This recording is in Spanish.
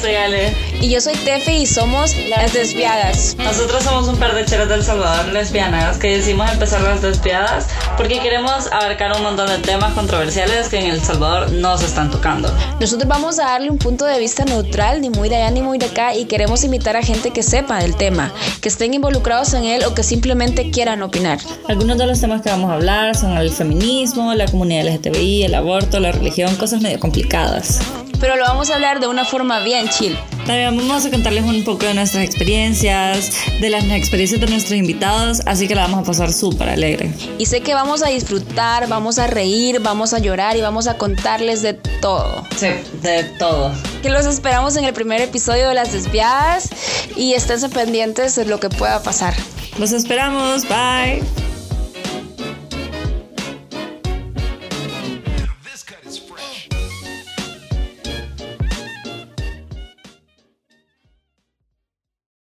soy Ale. Y yo soy Tefe y somos Las Desviadas. Nosotros somos un par de cheras del Salvador lesbianas que decidimos empezar Las Desviadas porque queremos abarcar un montón de temas controversiales que en El Salvador no se están tocando. Nosotros vamos a darle un punto de vista neutral, ni muy de allá ni muy de acá, y queremos invitar a gente que sepa del tema, que estén involucrados en él o que simplemente quieran opinar. Algunos de los temas que vamos a hablar son el feminismo, la comunidad LGTBI, el aborto, la religión, cosas medio complicadas pero lo vamos a hablar de una forma bien chill. También vamos a contarles un poco de nuestras experiencias, de las experiencias de nuestros invitados, así que la vamos a pasar súper alegre. Y sé que vamos a disfrutar, vamos a reír, vamos a llorar y vamos a contarles de todo. Sí, de todo. Que los esperamos en el primer episodio de Las Desviadas y estén pendientes de lo que pueda pasar. Los esperamos, bye.